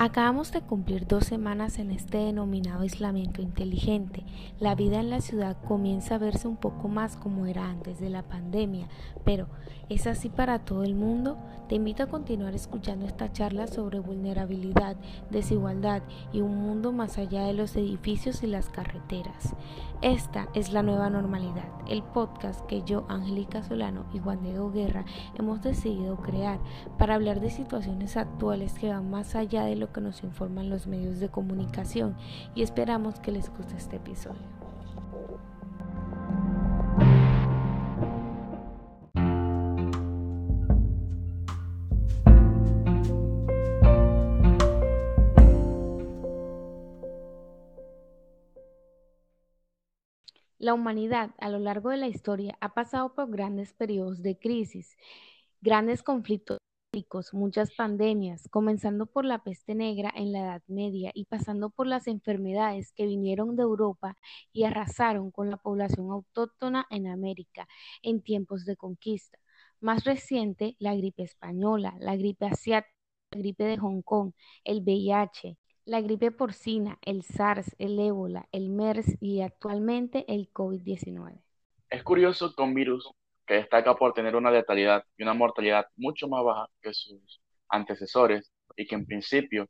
Acabamos de cumplir dos semanas en este denominado aislamiento inteligente. La vida en la ciudad comienza a verse un poco más como era antes de la pandemia, pero ¿es así para todo el mundo? Te invito a continuar escuchando esta charla sobre vulnerabilidad, desigualdad y un mundo más allá de los edificios y las carreteras. Esta es la nueva normalidad, el podcast que yo, Angélica Solano y Juan Diego Guerra hemos decidido crear para hablar de situaciones actuales que van más allá de lo que nos informan los medios de comunicación y esperamos que les guste este episodio. La humanidad a lo largo de la historia ha pasado por grandes periodos de crisis, grandes conflictos muchas pandemias, comenzando por la peste negra en la Edad Media y pasando por las enfermedades que vinieron de Europa y arrasaron con la población autóctona en América en tiempos de conquista. Más reciente, la gripe española, la gripe asiática, la gripe de Hong Kong, el VIH, la gripe porcina, el SARS, el ébola, el MERS y actualmente el COVID-19. Es curioso un virus que destaca por tener una letalidad y una mortalidad mucho más baja que sus antecesores y que en principio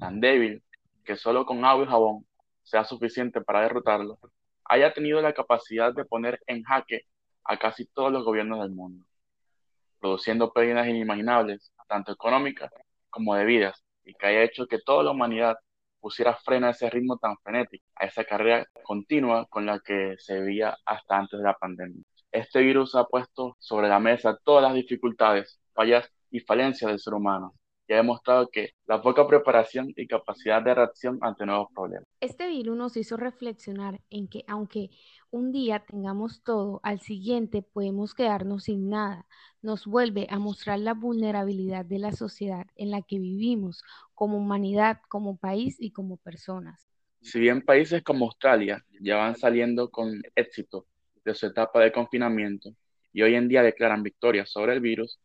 tan débil que solo con agua y jabón sea suficiente para derrotarlo, haya tenido la capacidad de poner en jaque a casi todos los gobiernos del mundo, produciendo pérdidas inimaginables, tanto económicas como de vidas, y que haya hecho que toda la humanidad pusiera freno a ese ritmo tan frenético, a esa carrera continua con la que se veía hasta antes de la pandemia. Este virus ha puesto sobre la mesa todas las dificultades, fallas y falencias del ser humano y ha demostrado que la poca preparación y capacidad de reacción ante nuevos problemas. Este virus nos hizo reflexionar en que aunque un día tengamos todo, al siguiente podemos quedarnos sin nada. Nos vuelve a mostrar la vulnerabilidad de la sociedad en la que vivimos como humanidad, como país y como personas. Si bien países como Australia ya van saliendo con éxito de su etapa de confinamiento y hoy en día declaran victoria sobre el virus,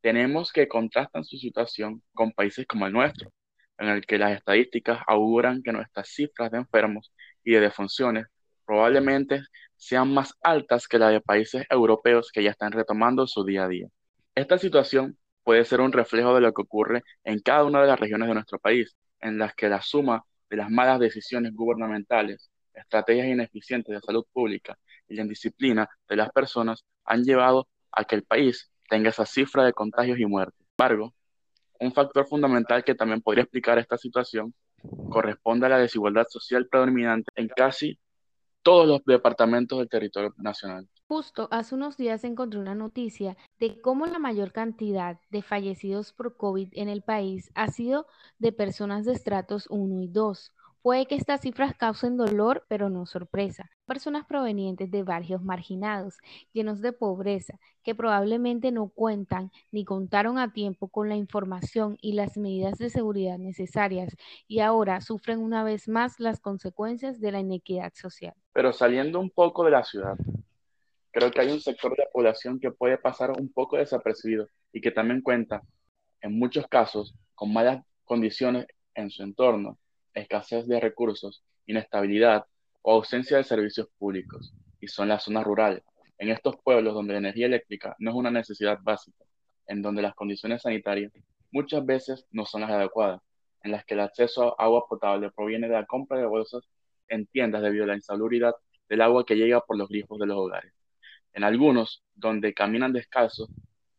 tenemos que contrastar su situación con países como el nuestro, en el que las estadísticas auguran que nuestras cifras de enfermos y de defunciones probablemente sean más altas que las de países europeos que ya están retomando su día a día. Esta situación puede ser un reflejo de lo que ocurre en cada una de las regiones de nuestro país, en las que la suma de las malas decisiones gubernamentales, estrategias ineficientes de salud pública y la indisciplina de las personas han llevado a que el país tenga esa cifra de contagios y muertes. Sin embargo, un factor fundamental que también podría explicar esta situación corresponde a la desigualdad social predominante en casi todos los departamentos del territorio nacional. Justo hace unos días encontré una noticia de cómo la mayor cantidad de fallecidos por COVID en el país ha sido de personas de estratos 1 y 2, Puede que estas cifras causen dolor, pero no sorpresa. Personas provenientes de barrios marginados, llenos de pobreza, que probablemente no cuentan ni contaron a tiempo con la información y las medidas de seguridad necesarias y ahora sufren una vez más las consecuencias de la inequidad social. Pero saliendo un poco de la ciudad, creo que hay un sector de la población que puede pasar un poco desapercibido y que también cuenta, en muchos casos, con malas condiciones en su entorno escasez de recursos, inestabilidad o ausencia de servicios públicos, y son las zonas rurales. En estos pueblos donde la energía eléctrica no es una necesidad básica, en donde las condiciones sanitarias muchas veces no son las adecuadas, en las que el acceso a agua potable proviene de la compra de bolsas en tiendas debido a la insalubridad del agua que llega por los grifos de los hogares. En algunos, donde caminan descalzos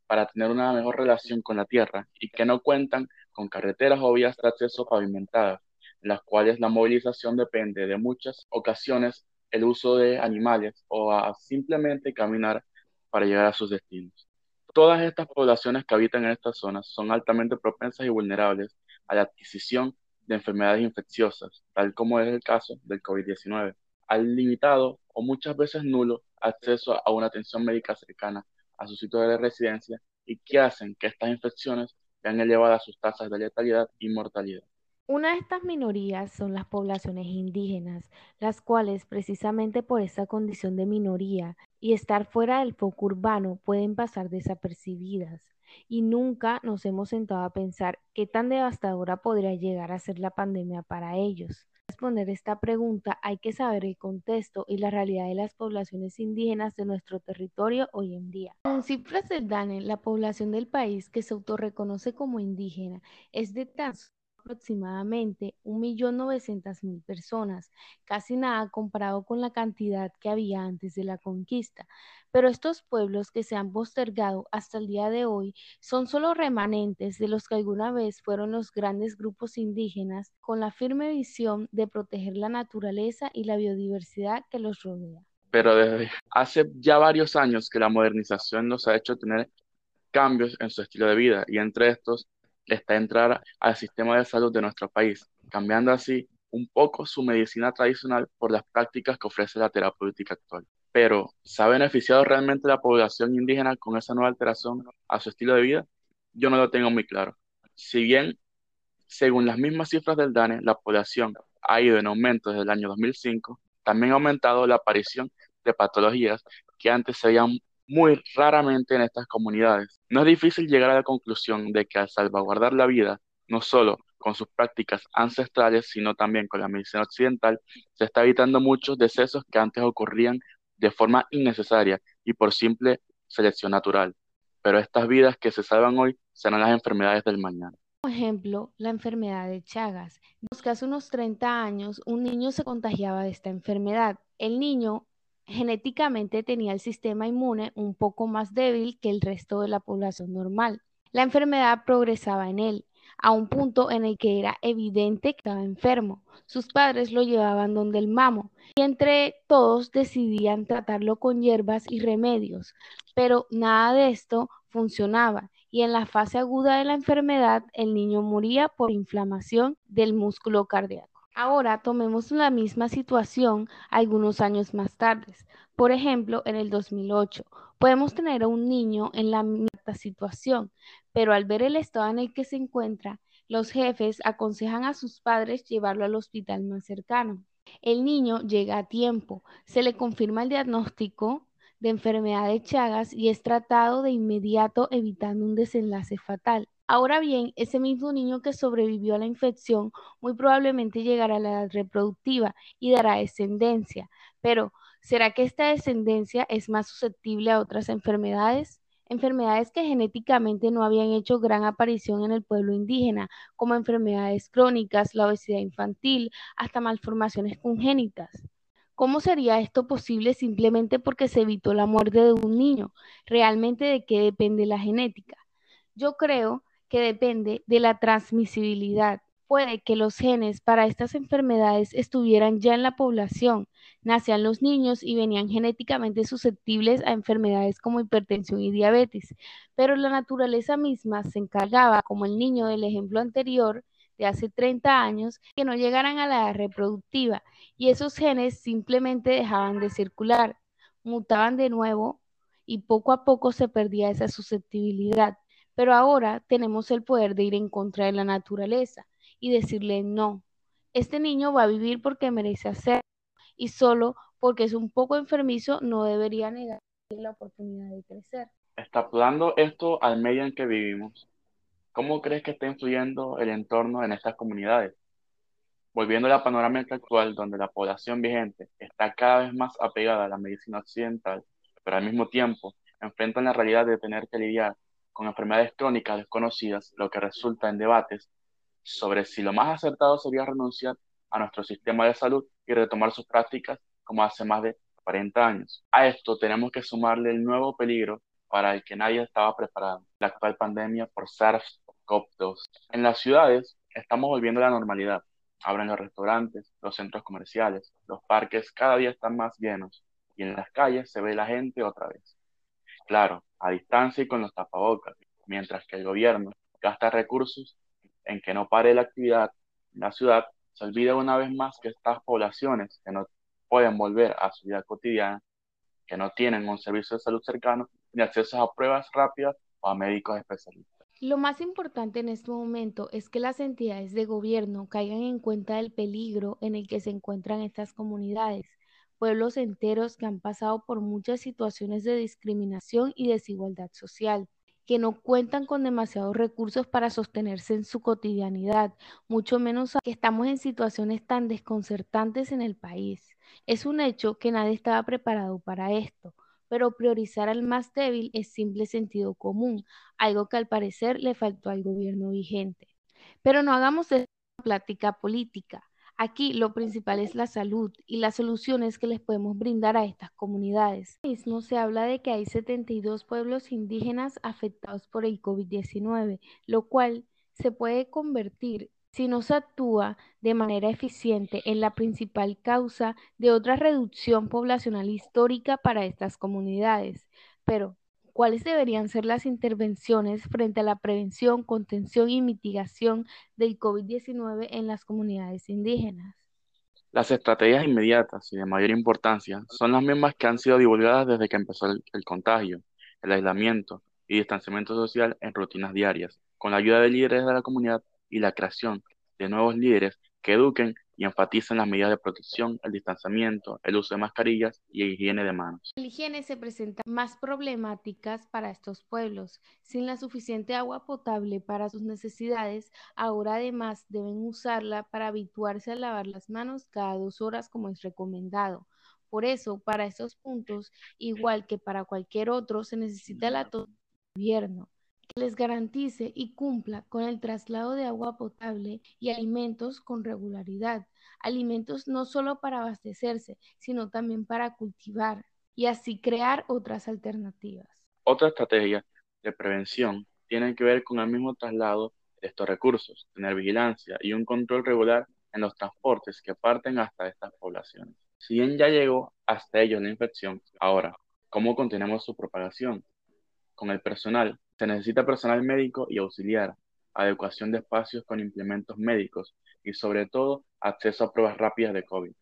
para tener una mejor relación con la tierra y que no cuentan con carreteras o vías de acceso pavimentadas, en las cuales la movilización depende de muchas ocasiones el uso de animales o a simplemente caminar para llegar a sus destinos. Todas estas poblaciones que habitan en estas zonas son altamente propensas y vulnerables a la adquisición de enfermedades infecciosas, tal como es el caso del COVID-19, al limitado o muchas veces nulo acceso a una atención médica cercana a su sitio de residencia y que hacen que estas infecciones vean elevadas sus tasas de letalidad y mortalidad. Una de estas minorías son las poblaciones indígenas, las cuales precisamente por esa condición de minoría y estar fuera del foco urbano pueden pasar desapercibidas y nunca nos hemos sentado a pensar qué tan devastadora podría llegar a ser la pandemia para ellos. Para responder esta pregunta hay que saber el contexto y la realidad de las poblaciones indígenas de nuestro territorio hoy en día. Con cifras del DANE, la población del país que se autorreconoce como indígena es de tan aproximadamente 1.900.000 personas, casi nada comparado con la cantidad que había antes de la conquista. Pero estos pueblos que se han postergado hasta el día de hoy son solo remanentes de los que alguna vez fueron los grandes grupos indígenas con la firme visión de proteger la naturaleza y la biodiversidad que los rodea. Pero desde hace ya varios años que la modernización nos ha hecho tener cambios en su estilo de vida y entre estos está entrar al sistema de salud de nuestro país, cambiando así un poco su medicina tradicional por las prácticas que ofrece la terapéutica actual. Pero, ¿se ha beneficiado realmente la población indígena con esa nueva alteración a su estilo de vida? Yo no lo tengo muy claro. Si bien, según las mismas cifras del DANE, la población ha ido en aumento desde el año 2005, también ha aumentado la aparición de patologías que antes se veían muy raramente en estas comunidades. No es difícil llegar a la conclusión de que al salvaguardar la vida, no solo con sus prácticas ancestrales, sino también con la medicina occidental, se está evitando muchos decesos que antes ocurrían de forma innecesaria y por simple selección natural. Pero estas vidas que se salvan hoy serán las enfermedades del mañana. Por ejemplo, la enfermedad de Chagas. hace unos 30 años un niño se contagiaba de esta enfermedad. El niño genéticamente tenía el sistema inmune un poco más débil que el resto de la población normal. La enfermedad progresaba en él, a un punto en el que era evidente que estaba enfermo. Sus padres lo llevaban donde el mamo y entre todos decidían tratarlo con hierbas y remedios, pero nada de esto funcionaba y en la fase aguda de la enfermedad el niño moría por inflamación del músculo cardíaco. Ahora tomemos la misma situación algunos años más tarde. Por ejemplo, en el 2008, podemos tener a un niño en la misma situación, pero al ver el estado en el que se encuentra, los jefes aconsejan a sus padres llevarlo al hospital más cercano. El niño llega a tiempo, se le confirma el diagnóstico de enfermedad de Chagas y es tratado de inmediato evitando un desenlace fatal. Ahora bien, ese mismo niño que sobrevivió a la infección muy probablemente llegará a la edad reproductiva y dará descendencia, pero ¿será que esta descendencia es más susceptible a otras enfermedades? Enfermedades que genéticamente no habían hecho gran aparición en el pueblo indígena, como enfermedades crónicas, la obesidad infantil, hasta malformaciones congénitas. ¿Cómo sería esto posible simplemente porque se evitó la muerte de un niño? ¿Realmente de qué depende la genética? Yo creo que depende de la transmisibilidad. Puede que los genes para estas enfermedades estuvieran ya en la población, nacían los niños y venían genéticamente susceptibles a enfermedades como hipertensión y diabetes, pero la naturaleza misma se encargaba, como el niño del ejemplo anterior, de hace 30 años, que no llegaran a la edad reproductiva y esos genes simplemente dejaban de circular, mutaban de nuevo y poco a poco se perdía esa susceptibilidad. Pero ahora tenemos el poder de ir en contra de la naturaleza y decirle no. Este niño va a vivir porque merece hacerlo y solo porque es un poco enfermizo no debería negar la oportunidad de crecer. Extrapolando esto al medio en que vivimos, ¿cómo crees que está influyendo el entorno en estas comunidades? Volviendo a la panorámica actual, donde la población vigente está cada vez más apegada a la medicina occidental, pero al mismo tiempo enfrentan la realidad de tener que lidiar con enfermedades crónicas desconocidas, lo que resulta en debates sobre si lo más acertado sería renunciar a nuestro sistema de salud y retomar sus prácticas como hace más de 40 años. A esto tenemos que sumarle el nuevo peligro para el que nadie estaba preparado, la actual pandemia por SARS-CoV-2. En las ciudades estamos volviendo a la normalidad. Abren los restaurantes, los centros comerciales, los parques cada día están más llenos y en las calles se ve la gente otra vez. Claro, a distancia y con los tapabocas, mientras que el gobierno gasta recursos en que no pare la actividad en la ciudad, se olvida una vez más que estas poblaciones que no pueden volver a su vida cotidiana, que no tienen un servicio de salud cercano, ni acceso a pruebas rápidas o a médicos especialistas. Lo más importante en este momento es que las entidades de gobierno caigan en cuenta del peligro en el que se encuentran estas comunidades pueblos enteros que han pasado por muchas situaciones de discriminación y desigualdad social que no cuentan con demasiados recursos para sostenerse en su cotidianidad, mucho menos que estamos en situaciones tan desconcertantes en el país. Es un hecho que nadie estaba preparado para esto, pero priorizar al más débil es simple sentido común, algo que al parecer le faltó al gobierno vigente. Pero no hagamos de plática política. Aquí lo principal es la salud y las soluciones que les podemos brindar a estas comunidades. Mismo se habla de que hay 72 pueblos indígenas afectados por el COVID-19, lo cual se puede convertir si no se actúa de manera eficiente en la principal causa de otra reducción poblacional histórica para estas comunidades. Pero, ¿cuáles deberían ser las intervenciones frente a la prevención, contención y mitigación del COVID-19 en las comunidades indígenas? Las estrategias inmediatas y de mayor importancia son las mismas que han sido divulgadas desde que empezó el, contagio, el aislamiento y distanciamiento social en rutinas diarias, con la ayuda de líderes de la comunidad y la creación de nuevos líderes que eduquen y enfaticen las medidas de protección, el distanciamiento, el uso de mascarillas y higiene de manos. La higiene se presenta más problemáticas para estos pueblos. Sin la suficiente agua potable para sus necesidades, ahora además deben usarla para habituarse a lavar las manos cada dos horas como es recomendado. Por eso, para estos puntos, igual que para cualquier otro, se necesita el del gobierno les garantice y cumpla con el traslado de agua potable y alimentos con regularidad. Alimentos no solo para abastecerse, sino también para cultivar y así crear otras alternativas. Otra estrategia de prevención tiene que ver con el mismo traslado de estos recursos, tener vigilancia y un control regular en los transportes que parten hasta estas poblaciones. Si bien ya llegó hasta ellos la infección, ahora, ¿cómo contenemos su propagación? Con el personal se necesita personal médico y auxiliar, adecuación de espacios con implementos médicos y sobre todo acceso a pruebas rápidas de COVID.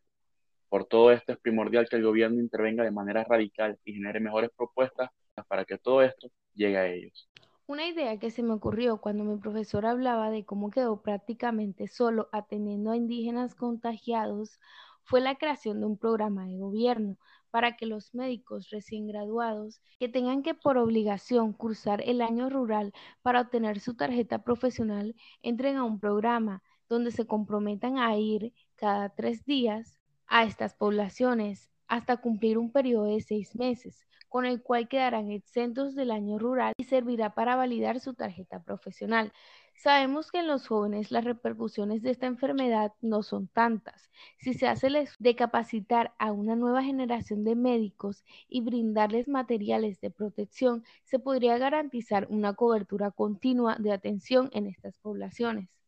Por todo esto es primordial que el gobierno intervenga de manera radical y genere mejores propuestas para que todo esto llegue a ellos. Una idea que se me ocurrió cuando mi profesor hablaba de cómo quedó prácticamente solo atendiendo a indígenas contagiados fue la creación de un programa de gobierno para que los médicos recién graduados que tengan que por obligación cursar el año rural para obtener su tarjeta profesional entren a un programa donde se comprometan a ir cada tres días a estas poblaciones hasta cumplir un periodo de seis meses, con el cual quedarán exentos del año rural y servirá para validar su tarjeta profesional. Sabemos que en los jóvenes las repercusiones de esta enfermedad no son tantas. Si se hace de capacitar a una nueva generación de médicos y brindarles materiales de protección, se podría garantizar una cobertura continua de atención en estas poblaciones.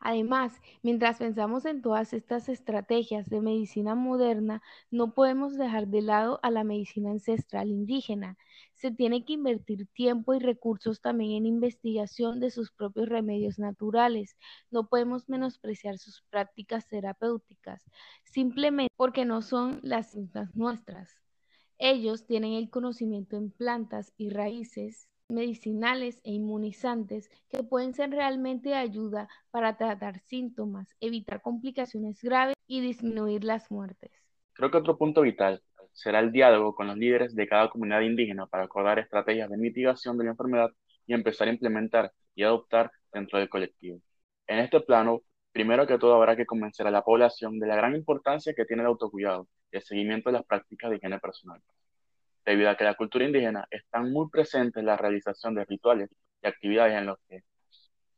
Además, mientras pensamos en todas estas estrategias de medicina moderna, no podemos dejar de lado a la medicina ancestral indígena. Se tiene que invertir tiempo y recursos también en investigación de sus propios remedios naturales. No podemos menospreciar sus prácticas terapéuticas, simplemente porque no son las mismas nuestras. Ellos tienen el conocimiento en plantas y raíces medicinales e inmunizantes que pueden ser realmente de ayuda para tratar síntomas, evitar complicaciones graves y disminuir las muertes. Creo que otro punto vital será el diálogo con los líderes de cada comunidad indígena para acordar estrategias de mitigación de la enfermedad y empezar a implementar y adoptar dentro del colectivo. En este plano, primero que todo habrá que convencer a la población de la gran importancia que tiene el autocuidado y el seguimiento de las prácticas de higiene personal debido a que la cultura indígena está muy presente en la realización de rituales y actividades en los que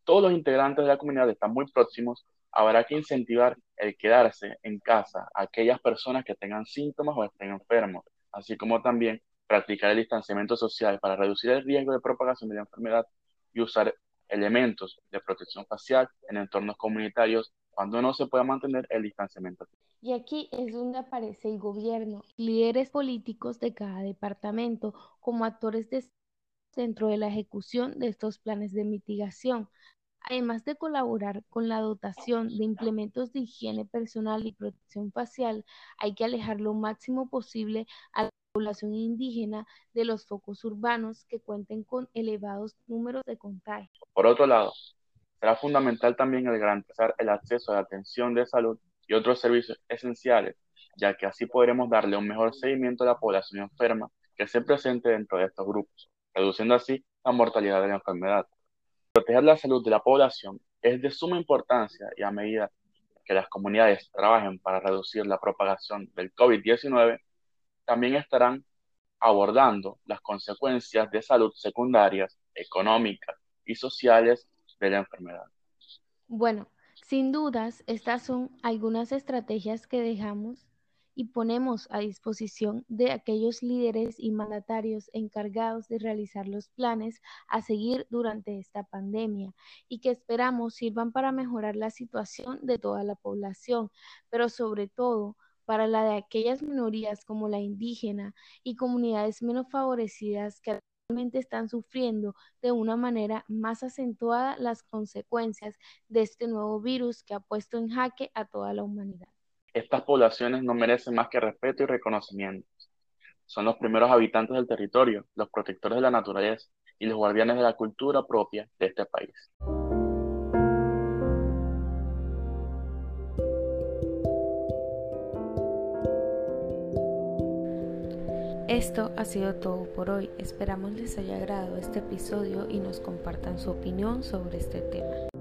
todos los integrantes de la comunidad están muy próximos, habrá que incentivar el quedarse en casa a aquellas personas que tengan síntomas o estén enfermos, así como también practicar el distanciamiento social para reducir el riesgo de propagación de la enfermedad y usar elementos de protección facial en entornos comunitarios cuando no se pueda mantener el distanciamiento. Y aquí es donde aparece el gobierno, líderes políticos de cada departamento como actores de dentro de la ejecución de estos planes de mitigación, además de colaborar con la dotación de implementos de higiene personal y protección facial, hay que alejar lo máximo posible a la población indígena de los focos urbanos que cuenten con elevados números de contagios. Por otro lado, será fundamental también el garantizar el acceso a la atención de salud y otros servicios esenciales ya que así podremos darle un mejor seguimiento a la población enferma que se presente dentro de estos grupos, reduciendo así la mortalidad de la enfermedad. Proteger la salud de la población es de suma importancia y a medida que las comunidades trabajen para reducir la propagación del COVID-19, también estarán abordando las consecuencias de salud secundarias, económicas y sociales de la enfermedad. Bueno, sin dudas, estas son algunas estrategias que dejamos y ponemos a disposición de aquellos líderes y mandatarios encargados de realizar los planes a seguir durante esta pandemia y que esperamos sirvan para mejorar la situación de toda la población, pero sobre todo para la de aquellas minorías como la indígena y comunidades menos favorecidas que están sufriendo de una manera más acentuada las consecuencias de este nuevo virus que ha puesto en jaque a toda la humanidad. Estas poblaciones no merecen más que respeto y reconocimiento. Son los primeros habitantes del territorio, los protectores de la naturaleza y los guardianes de la cultura propia de este país. Esto ha sido todo por hoy. Esperamos les haya agradado este episodio y nos compartan su opinión sobre este tema.